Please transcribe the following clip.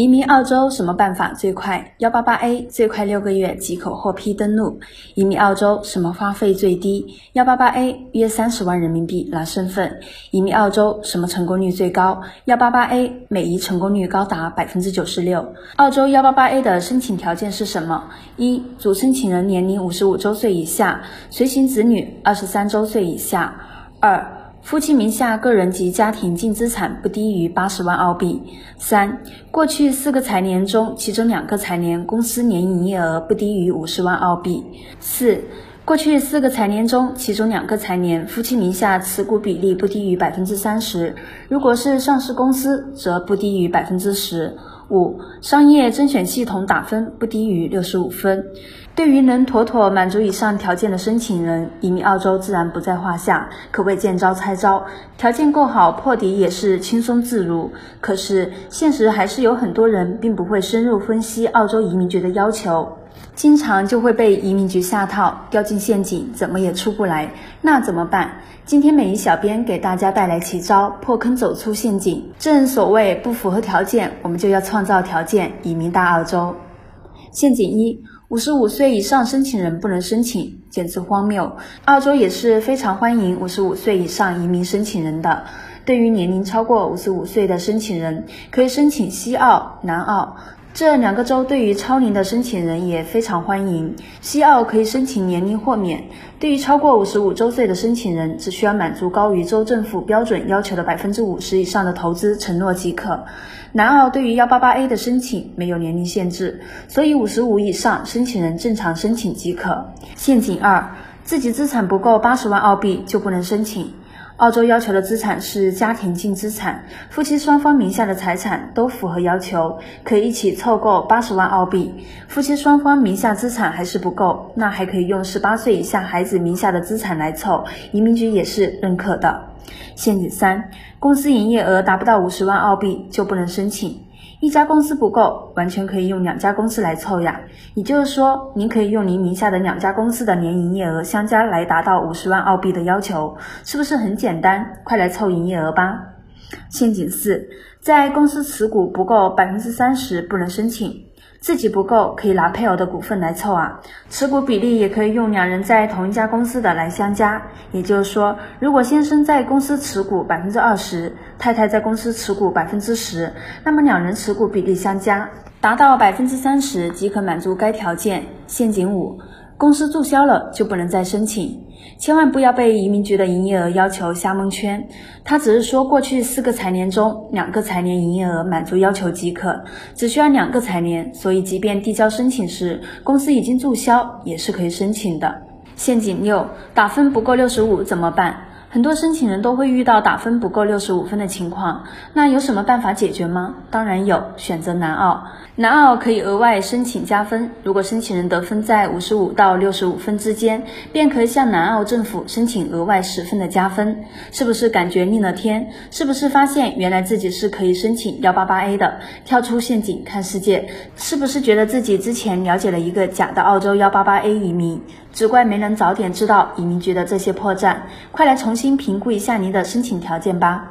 移民澳洲什么办法最快？幺八八 A 最快六个月即可获批登陆。移民澳洲什么花费最低？幺八八 A 约三十万人民币拿身份。移民澳洲什么成功率最高？幺八八 A 每移成功率高达百分之九十六。澳洲幺八八 A 的申请条件是什么？一、主申请人年龄五十五周岁以下，随行子女二十三周岁以下。二、夫妻名下个人及家庭净资产不低于八十万澳币。三、过去四个财年中，其中两个财年公司年营业额不低于五十万澳币。四、过去四个财年中，其中两个财年夫妻名下持股比例不低于百分之三十，如果是上市公司，则不低于百分之十。五、商业甄选系统打分不低于六十五分。对于能妥妥满足以上条件的申请人，移民澳洲自然不在话下，可谓见招拆招。条件够好，破底也是轻松自如。可是现实还是有很多人并不会深入分析澳洲移民局的要求，经常就会被移民局下套，掉进陷阱，怎么也出不来。那怎么办？今天美一小编给大家带来奇招，破坑走出陷阱。正所谓不符合条件，我们就要创造条件，移民大澳洲。陷阱一。五十五岁以上申请人不能申请，简直荒谬！澳洲也是非常欢迎五十五岁以上移民申请人的。对于年龄超过五十五岁的申请人，可以申请西澳、南澳这两个州。对于超龄的申请人也非常欢迎。西澳可以申请年龄豁免，对于超过五十五周岁的申请人，只需要满足高于州政府标准要求的百分之五十以上的投资承诺即可。南澳对于幺八八 A 的申请没有年龄限制，所以五十五以上申请人正常申请即可。陷阱二，自己资产不够八十万澳币就不能申请。澳洲要求的资产是家庭净资产，夫妻双方名下的财产都符合要求，可以一起凑够八十万澳币。夫妻双方名下资产还是不够，那还可以用十八岁以下孩子名下的资产来凑，移民局也是认可的。陷阱三，公司营业额达不到五十万澳币就不能申请。一家公司不够，完全可以用两家公司来凑呀。也就是说，您可以用您名下的两家公司的年营业额相加来达到五十万澳币的要求，是不是很简单？快来凑营业额吧。陷阱四，在公司持股不够百分之三十不能申请。自己不够，可以拿配偶的股份来凑啊。持股比例也可以用两人在同一家公司的来相加。也就是说，如果先生在公司持股百分之二十，太太在公司持股百分之十，那么两人持股比例相加达到百分之三十即可满足该条件。陷阱五，公司注销了就不能再申请。千万不要被移民局的营业额要求瞎蒙圈，他只是说过去四个财年中两个财年营业额满足要求即可，只需要两个财年，所以即便递交申请时公司已经注销，也是可以申请的。陷阱六，打分不够六十五怎么办？很多申请人都会遇到打分不够六十五分的情况，那有什么办法解决吗？当然有，选择南澳。南澳可以额外申请加分，如果申请人得分在五十五到六十五分之间，便可以向南澳政府申请额外十分的加分。是不是感觉逆了天？是不是发现原来自己是可以申请幺八八 A 的？跳出陷阱看世界，是不是觉得自己之前了解了一个假的澳洲幺八八 A 移民？只怪没能早点知道移民局的这些破绽，快来重新评估一下您的申请条件吧。